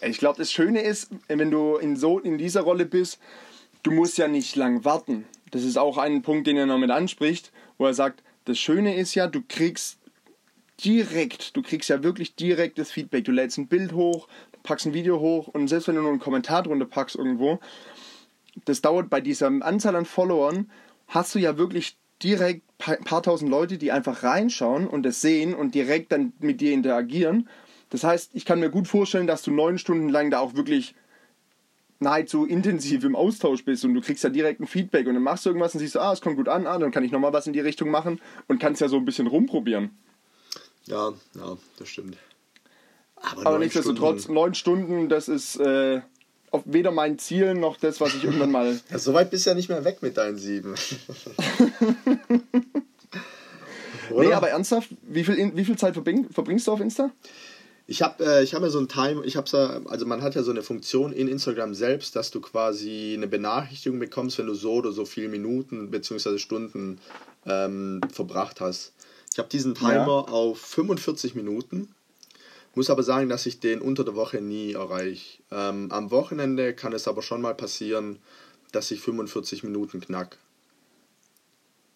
Ich glaube, das Schöne ist, wenn du in, so, in dieser Rolle bist, du musst ja nicht lang warten. Das ist auch ein Punkt, den er noch mit anspricht, wo er sagt, das Schöne ist ja, du kriegst direkt, du kriegst ja wirklich direktes Feedback. Du lädst ein Bild hoch, packst ein Video hoch und selbst wenn du nur einen Kommentar drunter packst irgendwo, das dauert bei dieser Anzahl an Followern, hast du ja wirklich direkt ein paar tausend Leute, die einfach reinschauen und das sehen und direkt dann mit dir interagieren das heißt, ich kann mir gut vorstellen, dass du neun Stunden lang da auch wirklich nahezu intensiv im Austausch bist und du kriegst ja direkt ein Feedback und dann machst du irgendwas und siehst, ah, es kommt gut an, ah, dann kann ich nochmal was in die Richtung machen und kannst ja so ein bisschen rumprobieren. Ja, ja, das stimmt. Aber, Aber nichtsdestotrotz, neun Stunden, das ist äh, weder mein Ziel noch das, was ich irgendwann mal. Ja, so weit bist du ja nicht mehr weg mit deinen sieben. nee, aber ernsthaft, wie viel, wie viel Zeit verbringst du auf Insta? Ich habe äh, hab ja so ein Time, ich habe also man hat ja so eine Funktion in Instagram selbst, dass du quasi eine Benachrichtigung bekommst, wenn du so oder so viele Minuten bzw. Stunden ähm, verbracht hast. Ich habe diesen Timer ja. auf 45 Minuten, muss aber sagen, dass ich den unter der Woche nie erreiche. Ähm, am Wochenende kann es aber schon mal passieren, dass ich 45 Minuten knack.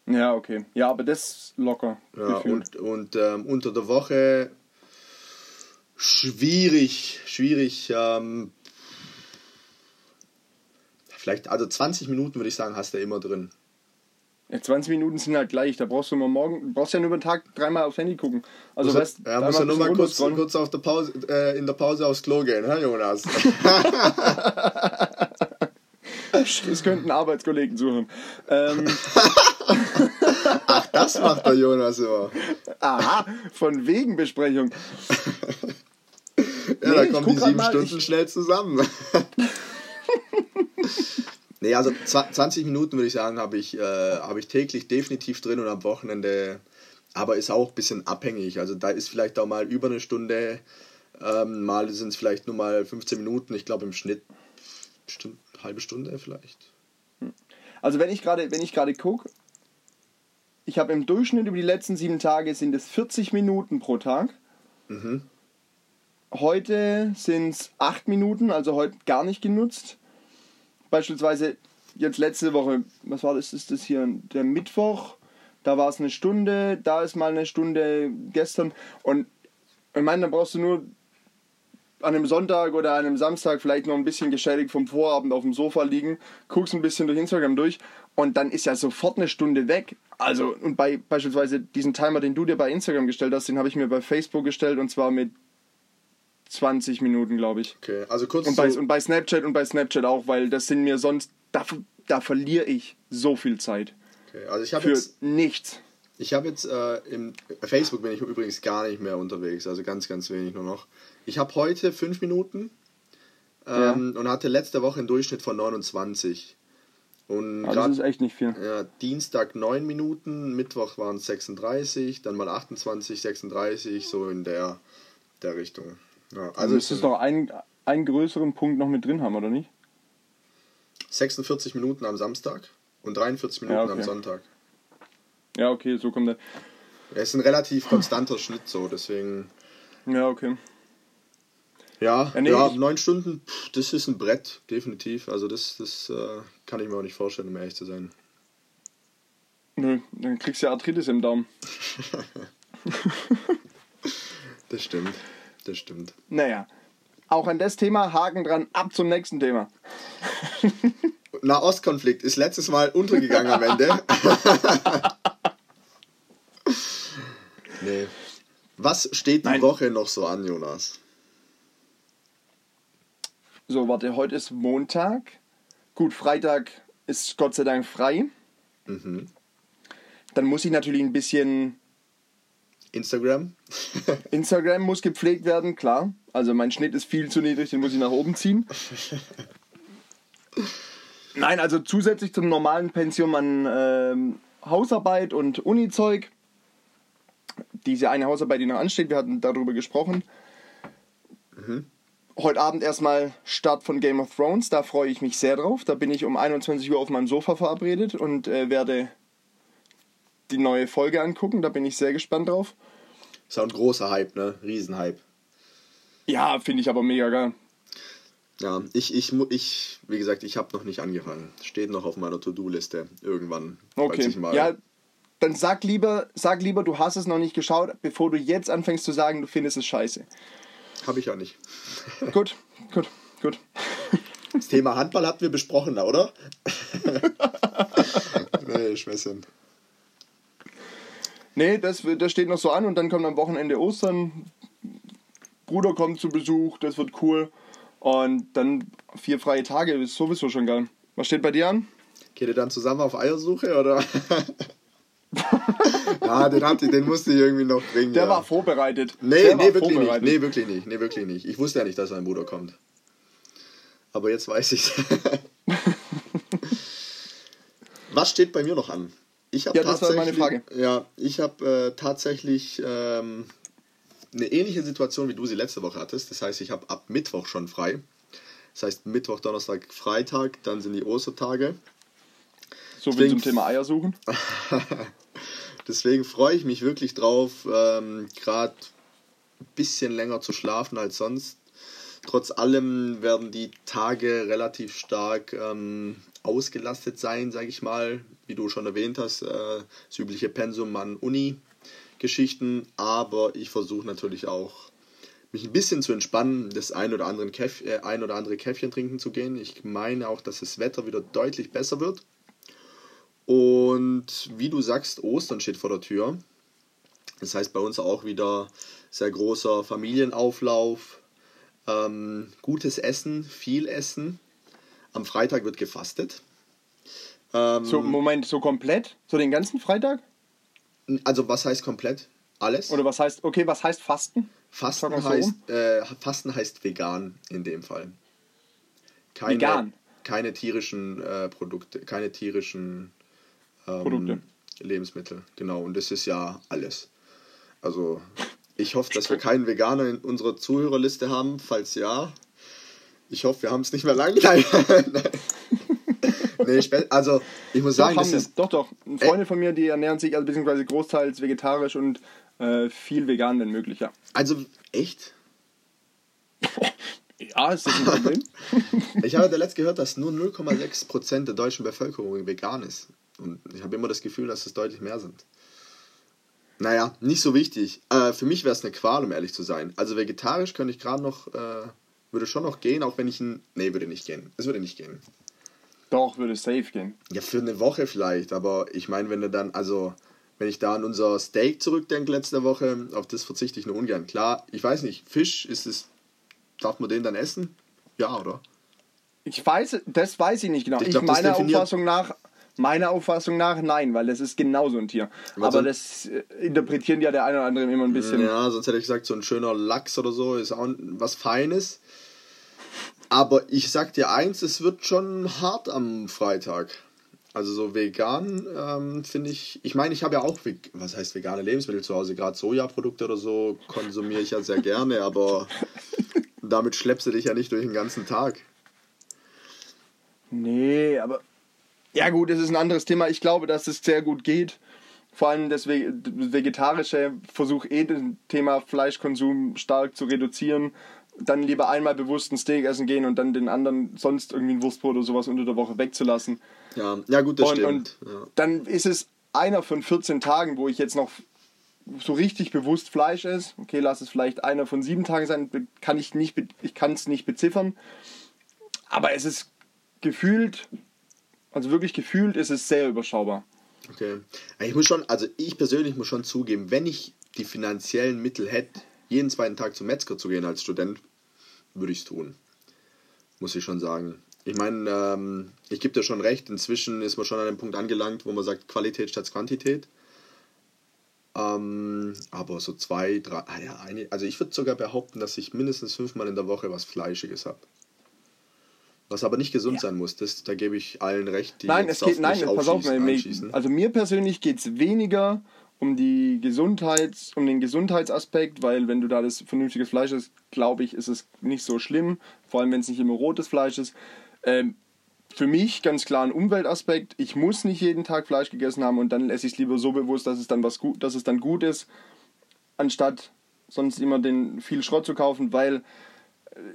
Ja, okay. Ja, aber das locker. Ja, und, und ähm, unter der Woche schwierig, schwierig. Ähm, vielleicht, also 20 Minuten würde ich sagen, hast du immer drin. Ja, 20 Minuten sind halt gleich. Da brauchst du immer morgen, brauchst ja nur über den Tag dreimal aufs Handy gucken. Also muss weißt, ja, musst ja nur mal kurz, kurz auf der Pause, äh, in der Pause aufs Klo gehen, hä, Jonas? Es könnten Arbeitskollegen suchen. Ähm. Ach, das macht der Jonas immer. Aha, von wegen Besprechung. Ja, nee, da kommen die sieben Stunden ich... schnell zusammen. Nee, also 20 Minuten würde ich sagen, habe ich, äh, hab ich täglich definitiv drin und am Wochenende, aber ist auch ein bisschen abhängig. Also da ist vielleicht auch mal über eine Stunde, ähm, mal sind es vielleicht nur mal 15 Minuten. Ich glaube im Schnitt bestimmt eine halbe Stunde vielleicht. Also wenn ich gerade, wenn ich gerade gucke, ich habe im Durchschnitt über die letzten sieben Tage sind es 40 Minuten pro Tag. Mhm. heute sind es acht Minuten, also heute gar nicht genutzt. Beispielsweise jetzt letzte Woche, was war das? Ist das hier der Mittwoch? Da war es eine Stunde, da ist mal eine Stunde gestern. Und ich meine, dann brauchst du nur an einem Sonntag oder an einem Samstag vielleicht noch ein bisschen geschädigt vom Vorabend auf dem Sofa liegen, guckst ein bisschen durch Instagram durch und dann ist ja sofort eine Stunde weg. Also, und bei beispielsweise diesen Timer, den du dir bei Instagram gestellt hast, den habe ich mir bei Facebook gestellt und zwar mit 20 Minuten, glaube ich. Okay, also kurz und bei, und bei Snapchat und bei Snapchat auch, weil das sind mir sonst, da, da verliere ich so viel Zeit. Okay, also ich habe Für jetzt, nichts. ich habe jetzt äh, im Facebook bin ich übrigens gar nicht mehr unterwegs, also ganz, ganz wenig nur noch. Ich habe heute fünf Minuten ähm, und hatte letzte Woche einen Durchschnitt von 29. Und Also grad- das ist echt nicht viel. Ja, Dienstag 9 Minuten, Mittwoch waren es 36, dann mal 28, 36, so in der, der Richtung. Ja, Also müsstest doch einen, einen größeren Punkt noch mit drin haben, oder nicht? 46 Minuten am Samstag und 43 Minuten Ja, okay. am Sonntag. Ja, okay, so kommt der. Es ist ein relativ konstanter Schnitt so, deswegen. Ja, okay. Ja, Ja, nee, ja neun Stunden, pff, das ist ein Brett, definitiv. Also das, das äh, kann ich mir auch nicht vorstellen, um ehrlich zu sein. Nö, dann kriegst du ja Arthritis im Daumen. Das stimmt, das stimmt. Naja. Auch an das Thema, Haken dran, ab zum nächsten Thema. Nahostkonflikt ist letztes Mal untergegangen am Ende. nee. Was steht die Nein. Woche noch so an, Jonas? So, warte, heute ist Montag. Gut, Freitag ist Gott sei Dank frei. Mhm. Dann muss ich natürlich ein bisschen. Instagram? Instagram muss gepflegt werden, klar. Also mein Schnitt ist viel zu niedrig, den muss ich nach oben ziehen. Nein, also zusätzlich zum normalen Pensium an ähm, Hausarbeit und Uni-Zeug. Diese eine Hausarbeit, die noch ansteht, wir hatten darüber gesprochen. Heute Abend erstmal Start von Game of Thrones, da freue ich mich sehr drauf. Da bin ich um 21 Uhr auf meinem Sofa verabredet und äh, werde die neue Folge angucken. Da bin ich sehr gespannt drauf. Ist auch ein großer Hype, ne? Riesenhype. Ja, finde ich aber mega geil. Ja, ich, ich, ich wie gesagt, ich habe noch nicht angefangen. Steht noch auf meiner To-Do-Liste. Irgendwann. Okay. Ja, dann sag lieber, sag lieber, du hast es noch nicht geschaut, bevor du jetzt anfängst zu sagen, du findest es scheiße. Habe ich auch nicht. gut, gut, gut. Das Thema Handball hatten wir besprochen, oder? nee, Schwätzchen. Nee, das, das steht noch so an und dann kommt am Wochenende Ostern. Bruder kommt zu Besuch, das wird cool. Und dann vier freie Tage ist sowieso schon geil. Was steht bei dir an? Geht ihr dann zusammen auf Eiersuche, oder? ja, den, hat, den musste ich irgendwie noch bringen. Der ja. war vorbereitet. Nee, Der nee, wirklich nicht. Nee, wirklich nicht. Nee, wirklich nicht. Ich wusste ja nicht, dass sein Bruder kommt. Aber jetzt weiß ich Was steht bei mir noch an? Ich habe Ja, das war meine tatsächlich- Frage. Ja, ich habe äh, tatsächlich ähm, eine ähnliche Situation, wie du sie letzte Woche hattest. Das heißt, ich habe ab Mittwoch schon frei. Das heißt, Mittwoch, Donnerstag, Freitag, dann sind die Ostertage. So viel zum Thema Eier suchen. Deswegen freue ich mich wirklich drauf, ähm, gerade ein bisschen länger zu schlafen als sonst. Trotz allem werden die Tage relativ stark ähm, ausgelastet sein, sage ich mal. Wie du schon erwähnt hast, äh, das übliche Pensum an Uni-Geschichten. Aber ich versuche natürlich auch, mich ein bisschen zu entspannen, das ein oder, anderen Käff, äh, ein oder andere Käffchen trinken zu gehen. Ich meine auch, dass das Wetter wieder deutlich besser wird. Und wie du sagst, Ostern steht vor der Tür. Das heißt bei uns auch wieder sehr großer Familienauflauf, ähm, gutes Essen, viel Essen. Am Freitag wird gefastet. Ähm, So, Moment, so komplett? So den ganzen Freitag? also was heißt komplett? Alles? Oder was heißt, okay, was heißt Fasten? Fasten, so heißt, äh, Fasten heißt vegan in dem Fall. Keine, Vegan? Keine tierischen äh, Produkte, keine tierischen ähm, Produkte. Lebensmittel. Genau, und das ist ja alles. Also ich hoffe, dass wir keinen Veganer in unserer Zuhörerliste haben. Falls ja, ich hoffe, wir haben es nicht mehr lange. Nein. nee, spe- also ich muss Doch, sagen, das ist, doch, doch. Freunde von mir, die ernähren sich also beziehungsweise großteils vegetarisch und äh, viel vegan, wenn möglich, ja. also echt, Ja, ist das ein Problem? ich habe der letzte gehört, dass nur 0,6% der deutschen Bevölkerung vegan ist. Und ich habe immer das Gefühl, dass es deutlich mehr sind. Naja, nicht so wichtig. Äh, für mich wäre es eine Qual, um ehrlich zu sein. Also vegetarisch könnte ich gerade noch, äh, würde schon noch gehen, auch wenn ich ein. Nee, würde nicht gehen. Es würde nicht gehen. Doch, würde safe gehen. Ja, für eine Woche vielleicht, aber ich meine, wenn du dann, also, wenn ich da an unser Steak zurückdenke letzte Woche, auf das verzichte ich nur ungern. Klar, ich weiß nicht, Fisch, ist es, darf man den dann essen? Ja, oder? Ich weiß, das weiß ich nicht genau. Ich, glaub, ich meiner Auffassung nach Meiner Auffassung nach nein, weil das ist genauso ein Tier. Was Aber das äh, interpretieren ja der eine oder andere immer ein bisschen. Ja, sonst hätte ich gesagt, so ein schöner Lachs oder so ist auch was Feines. Aber ich sag dir eins, es wird schon hart am Freitag. Also so vegan ähm, finde ich, ich meine, ich habe ja auch, was heißt vegane Lebensmittel zu Hause, gerade Sojaprodukte oder so konsumiere ich ja sehr gerne, aber damit schleppst du dich ja nicht durch den ganzen Tag. Nee, aber ja, gut, es ist ein anderes Thema. Ich glaube, dass es sehr gut geht. Vor allem das Vegetarische versuche eh das Thema Fleischkonsum stark zu reduzieren. Dann lieber einmal bewusst ein Steak essen gehen und dann den anderen sonst irgendwie ein Wurstbrot oder sowas unter der Woche wegzulassen. Ja, ja gut, das und, stimmt. Und ja. dann ist es einer von 14 Tagen, wo ich jetzt noch so richtig bewusst Fleisch esse. Okay, lass es vielleicht einer von sieben Tagen sein, kann ich nicht, ich kann es nicht beziffern. Aber es ist gefühlt also wirklich gefühlt ist es sehr überschaubar. Okay. Ich muss schon, also ich persönlich muss schon zugeben, wenn ich die finanziellen Mittel hätte, jeden zweiten Tag zum Metzger zu gehen als Student, würde ich es tun. Muss ich schon sagen. Ich meine, ähm, ich gebe dir schon recht, inzwischen ist man schon an einem Punkt angelangt, wo man sagt, Qualität statt Quantität. Ähm, aber so zwei, drei, ah ja, eine, also ich würde sogar behaupten, dass ich mindestens fünfmal in der Woche was Fleischiges habe. Was aber nicht gesund ja. sein muss, das, da gebe ich allen recht, die Nein, es geht, nein, pass auf, also mir persönlich geht es weniger um die Gesundheits, um den Gesundheitsaspekt, weil wenn du da das vernünftige Fleisch hast, glaube ich, ist es nicht so schlimm, vor allem wenn es nicht immer rotes Fleisch ist. Ähm, für mich ganz klar ein Umweltaspekt. Ich muss nicht jeden Tag Fleisch gegessen haben und dann esse ich es lieber so bewusst, dass es dann was gut, dass es dann gut ist, anstatt sonst immer den viel Schrott zu kaufen, weil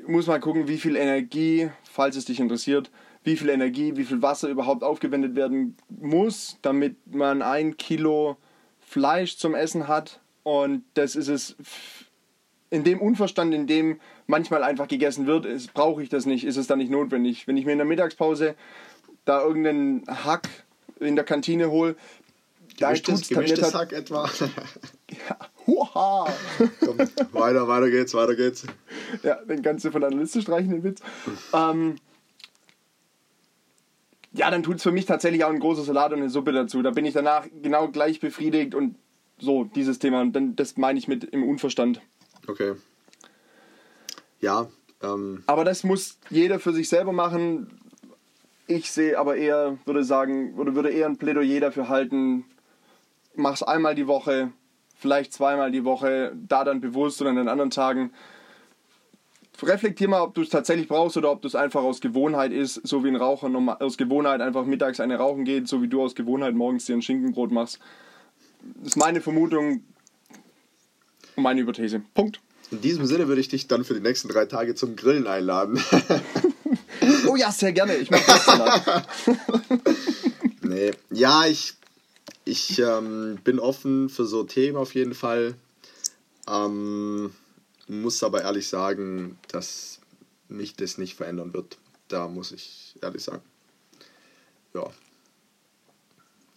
muss mal gucken, wie viel Energie, falls es dich interessiert, wie viel Energie, wie viel Wasser überhaupt aufgewendet werden muss, damit man ein Kilo Fleisch zum Essen hat. Und das ist es in dem Unverstand, in dem manchmal einfach gegessen wird, brauche ich das nicht, ist es dann nicht notwendig. Wenn ich mir in der Mittagspause da irgendeinen Hack in der Kantine hole, tut's gemischtes Hack etwa. ja, Huha! Komm, weiter, weiter geht's, weiter geht's. Ja, den kannst du von deiner Liste streichen, den Witz. Ähm, ja, dann tut es für mich tatsächlich auch ein großer Salat und eine Suppe dazu. Da bin ich danach genau gleich befriedigt und so, dieses Thema. Und dann, das meine ich mit im Unverstand. Okay. Ja. Ähm. Aber das muss jeder für sich selber machen. Ich sehe aber eher, würde sagen, oder würde eher ein Plädoyer dafür halten, mach's einmal die Woche, vielleicht zweimal die Woche, da dann bewusst und an den anderen Tagen. Reflektier mal, ob du es tatsächlich brauchst oder ob du es einfach aus Gewohnheit ist, so wie ein Raucher aus Gewohnheit einfach mittags eine rauchen geht, so wie du aus Gewohnheit morgens dir ein Schinkenbrot machst. Das ist meine Vermutung und meine Hypothese. Punkt. In diesem Sinne würde ich dich dann für die nächsten drei Tage zum Grillen einladen. oh ja, sehr gerne. Ich mache das. nee. Ja, ich ich ähm, bin offen für so Themen auf jeden Fall. Ähm, muss aber ehrlich sagen, dass mich das nicht verändern wird. Da muss ich ehrlich sagen. Ja.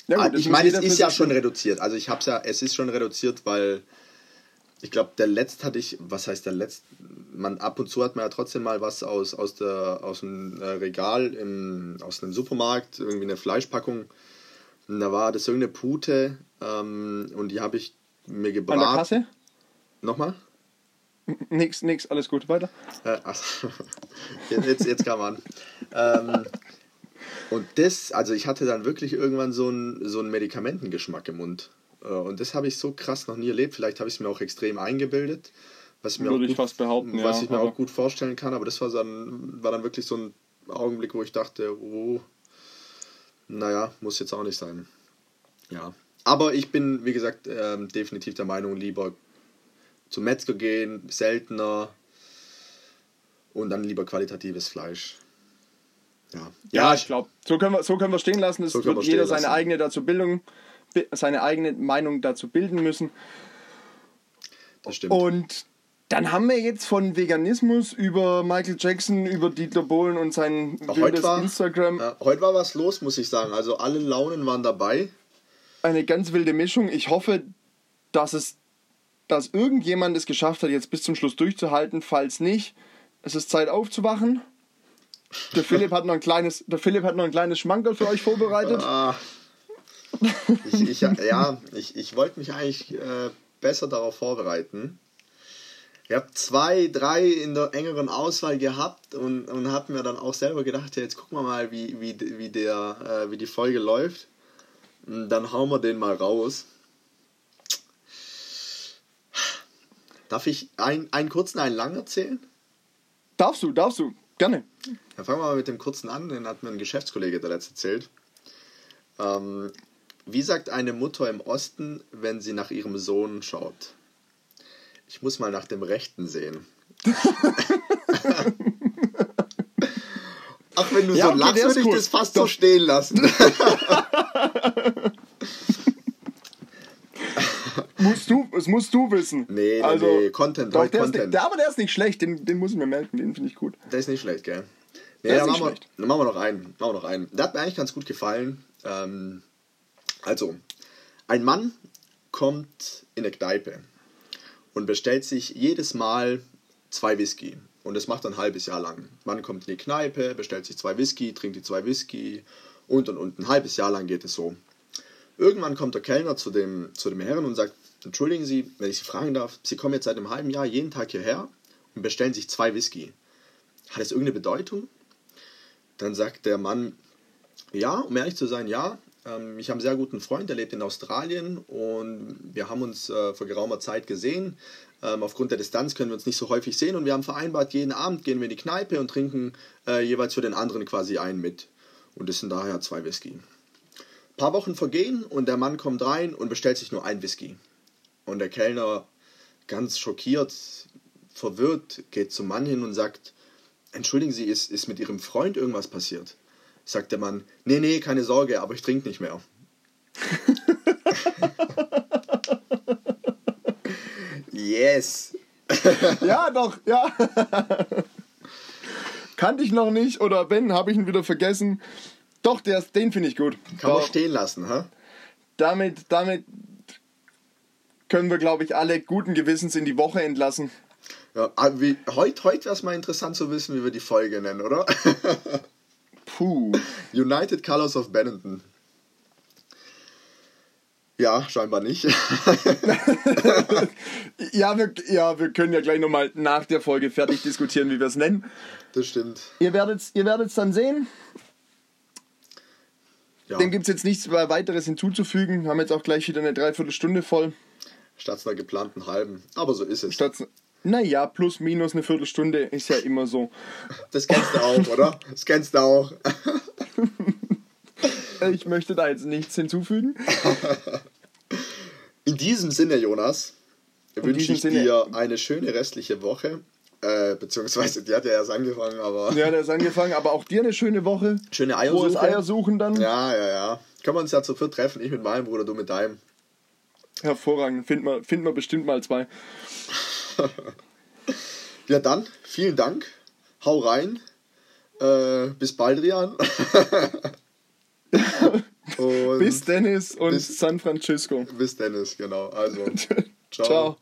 ja gut, ah, ich meine, es ist ja schon reduziert. Also ich habe es ja, es ist schon reduziert, weil ich glaube, der letzte hatte ich, was heißt der letzte? Man ab und zu hat man ja trotzdem mal was aus, aus, der, aus dem äh, Regal, im, aus einem Supermarkt, irgendwie eine Fleischpackung und da war das irgendeine Pute ähm, und die habe ich mir gebraten. An der Kasse? Nochmal? Nix, nix, alles gut, weiter. Äh, ach, jetzt, jetzt kam man. ähm, und das, also ich hatte dann wirklich irgendwann so einen, so einen Medikamentengeschmack im Mund. Äh, und das habe ich so krass noch nie erlebt. Vielleicht habe ich es mir auch extrem eingebildet. Was mir Würde ich gut, fast behaupten, Was ja, ich mir auch gut vorstellen kann. Aber das war dann, war dann wirklich so ein Augenblick, wo ich dachte, oh, naja, muss jetzt auch nicht sein. Ja. Aber ich bin, wie gesagt, ähm, definitiv der Meinung, lieber zum Metzger gehen, seltener. und dann lieber qualitatives Fleisch. Ja, Ja, ich glaube, so können wir so können wir stehen lassen. Es So wird wir jeder seine lassen. eigene dazu Bildung, bi- seine eigene Meinung dazu bilden müssen. das stimmt. Und dann haben wir jetzt von Veganismus über Michael Jackson, über Dieter Bohlen und sein Heute wildes war, Instagram äh, heute war was los, muss ich sagen. Also alle Launen waren dabei. eine ganz wilde Mischung. Ich hoffe, dass es, dass irgendjemand es geschafft hat, jetzt bis zum Schluss durchzuhalten. Falls nicht, es ist Zeit aufzuwachen. Der Philipp hat noch ein kleines, der Philipp hat noch ein kleines Schmankerl für euch vorbereitet. Ah. Ich, ich, ja, ich, ich wollte mich eigentlich äh, besser darauf vorbereiten. Ich habe zwei, drei in der engeren Auswahl gehabt und, und habe mir dann auch selber gedacht, ja, jetzt gucken wir mal, wie, wie, wie, der, äh, wie die Folge läuft. Und dann hauen wir den mal raus. Darf ich ein, einen kurzen, einen lang erzählen? Darfst du, darfst du, gerne. Dann fangen wir mal mit dem kurzen an, den hat mir ein Geschäftskollege der letzte erzählt. Ähm, wie sagt eine Mutter im Osten, wenn sie nach ihrem Sohn schaut? Ich muss mal nach dem Rechten sehen. Ach, wenn du Ja, so okay, lachst, ist würde ich das fast so stehen lassen. Musst du, es musst du wissen. Nee, nee, also, nee, Content, Doch, der, Ist Content. nicht, der, aber der ist nicht schlecht, den, den muss ich mir merken, den finde ich gut. Der ist nicht schlecht, gell? Nee, Der ist dann, nicht machen wir, schlecht. dann machen wir noch einen. Machen wir noch einen. Der hat mir eigentlich ganz gut gefallen. Ähm, also, ein Mann kommt in eine Kneipe und bestellt sich jedes Mal zwei Whisky. Und das macht ein halbes Jahr lang. Mann kommt in die Kneipe, bestellt sich zwei Whisky, trinkt die zwei Whisky und und und. Ein halbes Jahr lang geht es so. Irgendwann kommt der Kellner zu dem, zu dem Herren und sagt, entschuldigen Sie, wenn ich Sie fragen darf, Sie kommen jetzt seit einem halben Jahr jeden Tag hierher und bestellen sich zwei Whisky. Hat das irgendeine Bedeutung? Dann sagt der Mann, ja, um ehrlich zu sein, ja. Ähm, ich habe einen sehr guten Freund, der lebt in Australien und wir haben uns äh, vor geraumer Zeit gesehen. Ähm, aufgrund der Distanz können wir uns nicht so häufig sehen und wir haben vereinbart, jeden Abend gehen wir in die Kneipe und trinken äh, jeweils für den anderen quasi einen mit. Und das sind daher zwei Whisky. Ein paar Wochen vergehen und der Mann kommt rein und bestellt sich nur ein Whisky. Und der Kellner, ganz schockiert, verwirrt, geht zum Mann hin und sagt, entschuldigen Sie, ist, ist mit Ihrem Freund irgendwas passiert? Sagt der Mann, nee, nee, keine Sorge, aber ich trinke nicht mehr. yes. Ja, doch, ja. Kannte ich noch nicht oder wenn, habe ich ihn wieder vergessen. Doch, der, den finde ich gut. Kann man Doch, stehen lassen, ha? damit, damit können wir, glaube ich, alle guten Gewissens in die Woche entlassen. Ja, aber wie, heute heut wäre es mal interessant zu wissen, wie wir die Folge nennen, oder? Puh. United Colors of Benetton. Ja, scheinbar nicht. Ja wir, ja, wir können ja gleich nochmal nach der Folge fertig diskutieren, wie wir es nennen. Das stimmt. Ihr werdet es ihr werdet's dann sehen. Ja, Dem gibt es jetzt nichts weiteres hinzuzufügen. Wir haben jetzt auch gleich wieder eine Dreiviertelstunde voll. statt einer geplanten halben. Aber so ist es. Statt, naja, plus minus eine Viertelstunde ist ja immer so. Das kennst du auch, oder? Das kennst du auch. Ich möchte da jetzt nichts hinzufügen. In diesem Sinne, Jonas, wünsche ich Sinne- dir eine schöne restliche Woche. Äh, beziehungsweise, die hat ja erst angefangen, aber Ja, der ist angefangen, aber auch dir eine schöne Woche. schöne Frohes Eiersuche. Eiersuchen dann. Ja, ja, ja. Können wir uns ja zu viert treffen. Ich mit meinem Bruder, du mit deinem. Hervorragend. Finden wir, finden wir bestimmt mal zwei. Ja, dann, vielen Dank. Hau rein. Äh, bis bald, Rian. Bis Dennis und bis- San Francisco. bis Dennis, genau. Also, Ciao.